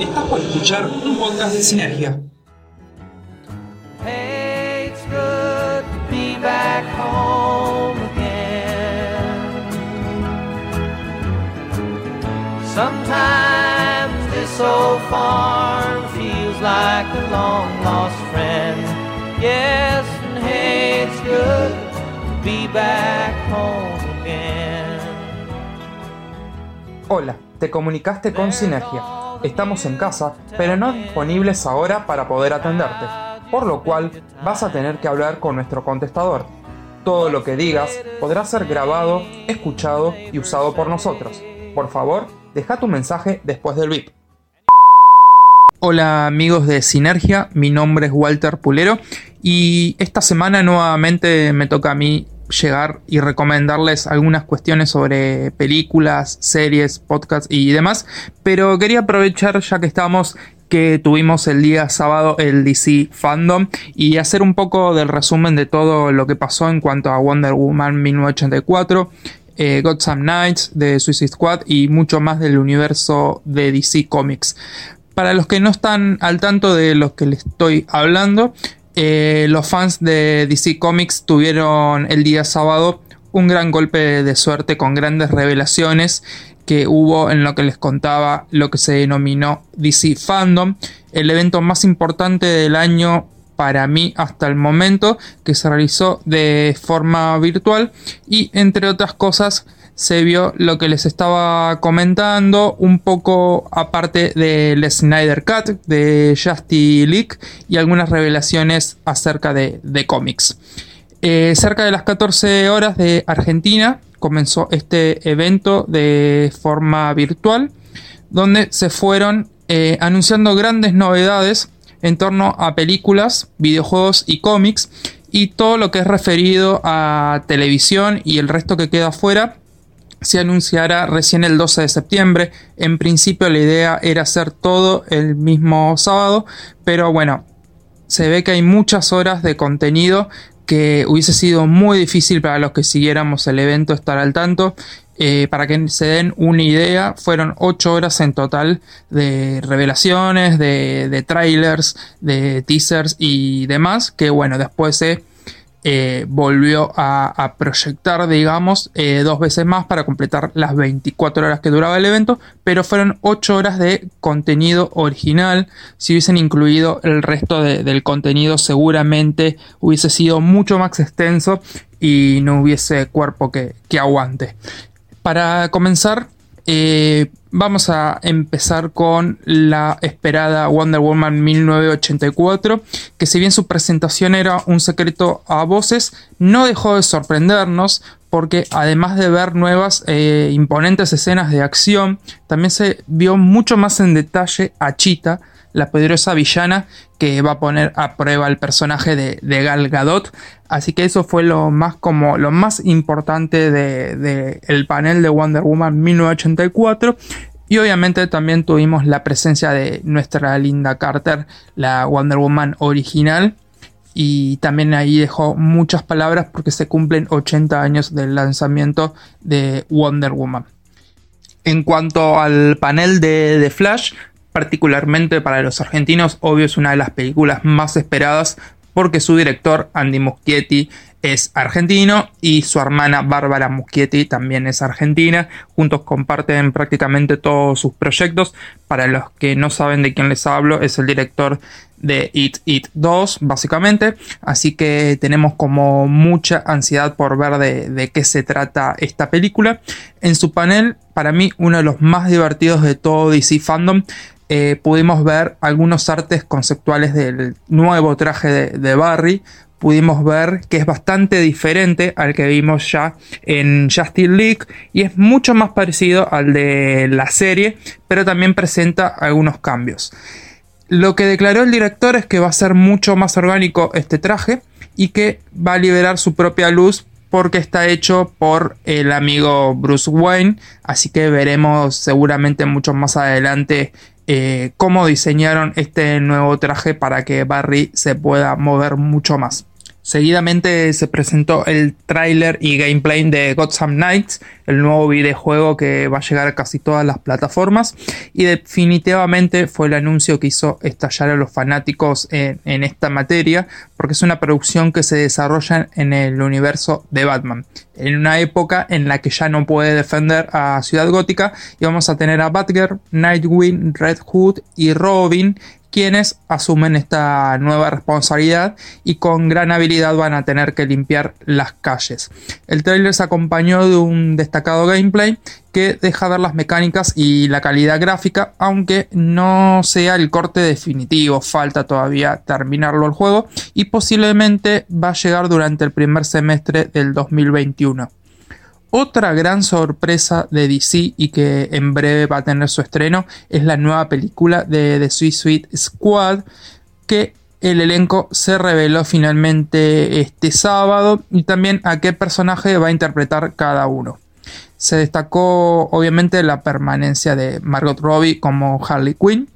Estás por escuchar un podcast de Sinergia. Hey, it's good to be back home again. Sometimes this old farm feels like a long lost friend. Yes, and hey, it's good to be back home again. Hola, te comunicaste con Sinergia. Estamos en casa, pero no disponibles ahora para poder atenderte, por lo cual vas a tener que hablar con nuestro contestador. Todo lo que digas podrá ser grabado, escuchado y usado por nosotros. Por favor, deja tu mensaje después del VIP. Hola amigos de Sinergia, mi nombre es Walter Pulero y esta semana nuevamente me toca a mí llegar y recomendarles algunas cuestiones sobre películas, series, podcasts y demás, pero quería aprovechar ya que estamos que tuvimos el día sábado el DC Fandom y hacer un poco del resumen de todo lo que pasó en cuanto a Wonder Woman 1984, eh, Gotham Knights de Suicide Squad y mucho más del universo de DC Comics. Para los que no están al tanto de lo que les estoy hablando, eh, los fans de DC Comics tuvieron el día sábado un gran golpe de suerte con grandes revelaciones que hubo en lo que les contaba lo que se denominó DC Fandom, el evento más importante del año para mí hasta el momento que se realizó de forma virtual y entre otras cosas se vio lo que les estaba comentando, un poco aparte del Snyder Cut de Justice League y algunas revelaciones acerca de, de cómics. Eh, cerca de las 14 horas de Argentina comenzó este evento de forma virtual, donde se fueron eh, anunciando grandes novedades en torno a películas, videojuegos y cómics y todo lo que es referido a televisión y el resto que queda afuera se anunciará recién el 12 de septiembre. En principio la idea era hacer todo el mismo sábado, pero bueno, se ve que hay muchas horas de contenido que hubiese sido muy difícil para los que siguiéramos el evento estar al tanto. Eh, para que se den una idea, fueron 8 horas en total de revelaciones, de, de trailers, de teasers y demás, que bueno, después se eh, volvió a, proyectar, digamos, eh, dos veces más para completar las 24 horas que duraba el evento, pero fueron 8 horas de contenido original. Si hubiesen incluido el resto del contenido, seguramente hubiese sido mucho más extenso y no hubiese cuerpo que, que aguante. Para comenzar, eh, vamos a empezar con la esperada Wonder Woman 1984, que si bien su presentación era un secreto a voces, no dejó de sorprendernos porque además de ver nuevas e imponentes escenas de acción, también se vio mucho más en detalle a Cheetah, la poderosa villana que va a poner a prueba el personaje de, Gal Gadot. Así que eso fue lo más como lo más importante del de, el panel de Wonder Woman 1984. Y obviamente también tuvimos la presencia de nuestra Linda Carter, la Wonder Woman original. Y también ahí dejó muchas palabras porque se cumplen 80 años del lanzamiento de Wonder Woman. En cuanto al panel de, de Flash, particularmente para los argentinos, obvio es una de las películas más esperadas porque su director Andy Muschietti es argentino y su hermana Bárbara Muschietti también es argentina. Juntos comparten prácticamente todos sus proyectos. Para los que no saben de quién les hablo, es el director de It It 2, básicamente. Así que tenemos como mucha ansiedad por ver de, de qué se trata esta película. En su panel, para mí, uno de los más divertidos de todo DC Fandom eh, pudimos ver algunos artes conceptuales del nuevo traje de, Barry. Pudimos ver que es bastante diferente al que vimos ya en Justice League y es mucho más parecido al de la serie, pero también presenta algunos cambios. Lo que declaró el director es que va a ser mucho más orgánico este traje y que va a liberar su propia luz porque está hecho por el amigo Bruce Wayne, así que veremos seguramente mucho más adelante eh, cómo diseñaron este nuevo traje para que Barry se pueda mover mucho más. Seguidamente se presentó el tráiler y gameplay de Gotham Knights, el nuevo videojuego que va a llegar a casi todas las plataformas. Y definitivamente fue el anuncio que hizo estallar a los fanáticos en, en esta materia porque es una producción que se desarrolla en el universo de Batman, en una época en la que ya no puede defender a Ciudad Gótica y vamos a tener a Batgirl, Nightwing, Red Hood y Robin quienes asumen esta nueva responsabilidad y con gran habilidad van a tener que limpiar las calles. El trailer se acompañó de un destacado gameplay que deja ver las mecánicas y la calidad gráfica, aunque no sea el corte definitivo, falta todavía terminarlo el juego y posiblemente va a llegar durante el primer semestre del 2021. Otra gran sorpresa de DC y que en breve va a tener su estreno es la nueva película de The Suicide Squad que el elenco se reveló finalmente este sábado y también a qué personaje va a interpretar cada uno. Se destacó obviamente la permanencia de Margot Robbie como Harley Quinn,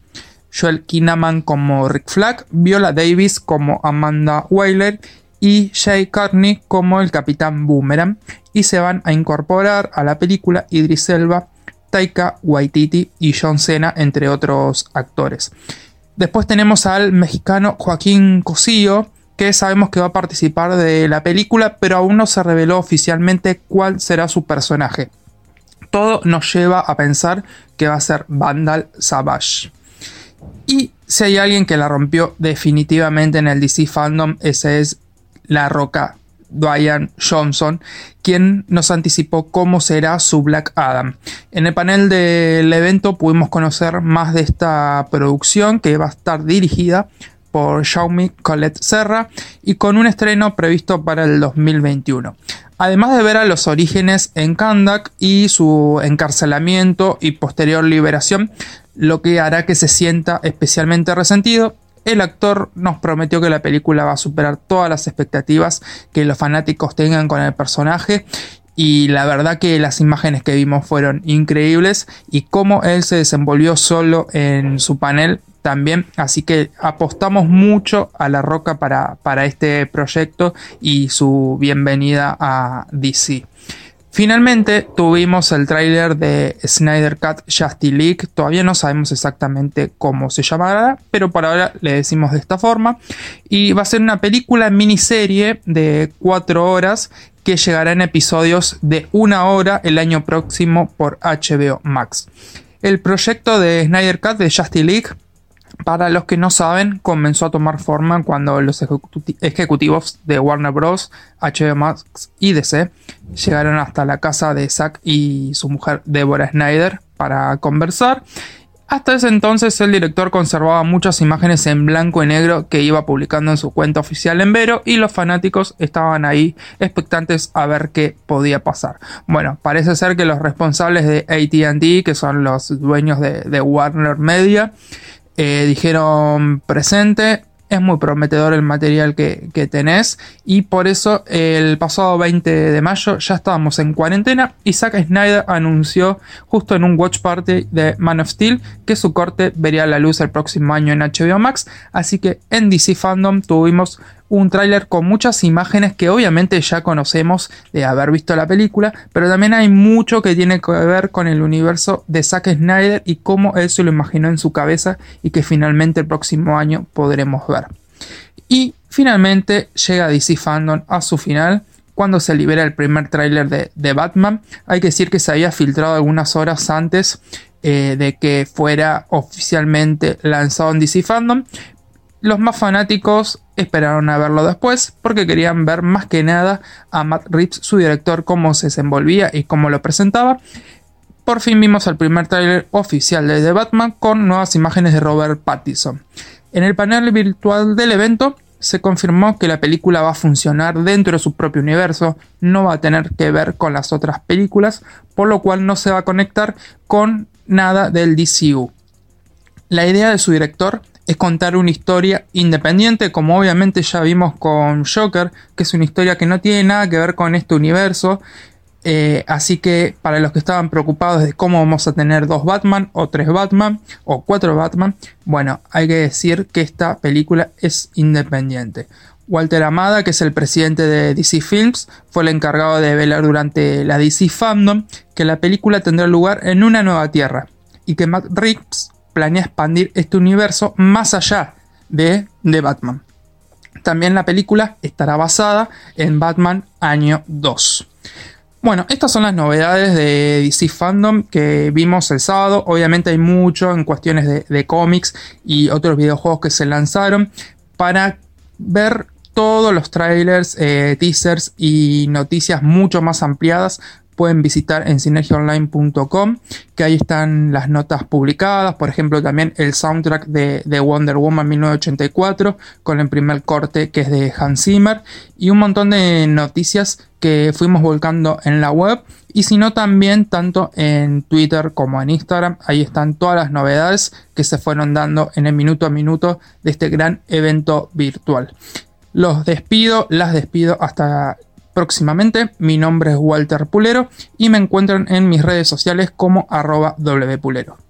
Joel Kinnaman como Rick Flag, Viola Davis como Amanda Waller y Jay Carney como el Capitán Boomerang y se van a incorporar a la película Idris Elba, Taika Waititi y John Cena entre otros actores. Después tenemos al mexicano Joaquín Cosillo que sabemos que va a participar de la película pero aún no se reveló oficialmente cuál será su personaje. Todo nos lleva a pensar que va a ser Vandal Savage. Y si hay alguien que la rompió definitivamente en el DC Fandom, ese es la Roca Dwayne Johnson, quien nos anticipó cómo será su Black Adam. En el panel del evento pudimos conocer más de esta producción que va a estar dirigida por Xiaomi Colette Serra y con un estreno previsto para el 2021. Además de ver a los orígenes en Kandak y su encarcelamiento y posterior liberación, lo que hará que se sienta especialmente resentido el actor nos prometió que la película va a superar todas las expectativas que los fanáticos tengan con el personaje y la verdad que las imágenes que vimos fueron increíbles y cómo él se desenvolvió solo en su panel también, así que apostamos mucho a la roca para, para este proyecto y su bienvenida a DC. Finalmente tuvimos el tráiler de Snyder Cut Justice League. Todavía no sabemos exactamente cómo se llamará, pero por ahora le decimos de esta forma. Y va a ser una película miniserie de 4 horas que llegará en episodios de una hora el año próximo por HBO Max. El proyecto de Snyder Cut de Justice League para los que no saben, comenzó a tomar forma cuando los ejecutivos de Warner Bros., HBO Max y DC llegaron hasta la casa de Zack y su mujer Deborah Snyder para conversar. Hasta ese entonces el director conservaba muchas imágenes en blanco y negro que iba publicando en su cuenta oficial en Vero y los fanáticos estaban ahí expectantes a ver qué podía pasar. Bueno, parece ser que los responsables de ATT, que son los dueños de Warner Media, eh, dijeron presente, es muy prometedor el material que, tenés y por eso el pasado 20 de mayo ya estábamos en cuarentena y Zack Snyder anunció justo en un watch party de Man of Steel que su corte vería la luz el próximo año en HBO Max, así que en DC Fandom tuvimos un tráiler con muchas imágenes que obviamente ya conocemos de haber visto la película, pero también hay mucho que tiene que ver con el universo de Zack Snyder y cómo él se lo imaginó en su cabeza y que finalmente el próximo año podremos ver. Y finalmente llega DC Fandom a su final cuando se libera el primer tráiler de, Batman. Hay que decir que se había filtrado algunas horas antes eh, de que fuera oficialmente lanzado en DC Fandom, los más fanáticos esperaron a verlo después porque querían ver más que nada a Matt Reeves, su director, cómo se desenvolvía y cómo lo presentaba. Por fin vimos el primer tráiler oficial de The Batman con nuevas imágenes de Robert Pattinson. En el panel virtual del evento se confirmó que la película va a funcionar dentro de su propio universo, no va a tener que ver con las otras películas, por lo cual no se va a conectar con nada del DCU. La idea de su director es contar una historia independiente, como obviamente ya vimos con Joker, que es una historia que no tiene nada que ver con este universo. Eh, así que para los que estaban preocupados de cómo vamos a tener dos Batman, o tres Batman, o cuatro Batman, bueno, hay que decir que esta película es independiente. Walter Amada, que es el presidente de DC Films, fue el encargado de velar durante la DC Fandom que la película tendrá lugar en una nueva tierra y que Matt Reeves planea expandir este universo más allá de, de Batman. También la película estará basada en Batman año 2. Bueno, estas son las novedades de DC Fandom que vimos el sábado. Obviamente hay mucho en cuestiones de, cómics y otros videojuegos que se lanzaron para ver todos los trailers, eh, teasers y noticias mucho más ampliadas pueden visitar en sinergiaonline.com, que ahí están las notas publicadas, por ejemplo también el soundtrack de, Wonder Woman 1984, con el primer corte que es de Hans Zimmer, y un montón de noticias que fuimos volcando en la web, y si no también tanto en Twitter como en Instagram, ahí están todas las novedades que se fueron dando en el minuto a minuto de este gran evento virtual. Los despido, las despido hasta próximamente. Mi nombre es Walter Pulero y me encuentran en mis redes sociales como arroba wpulero.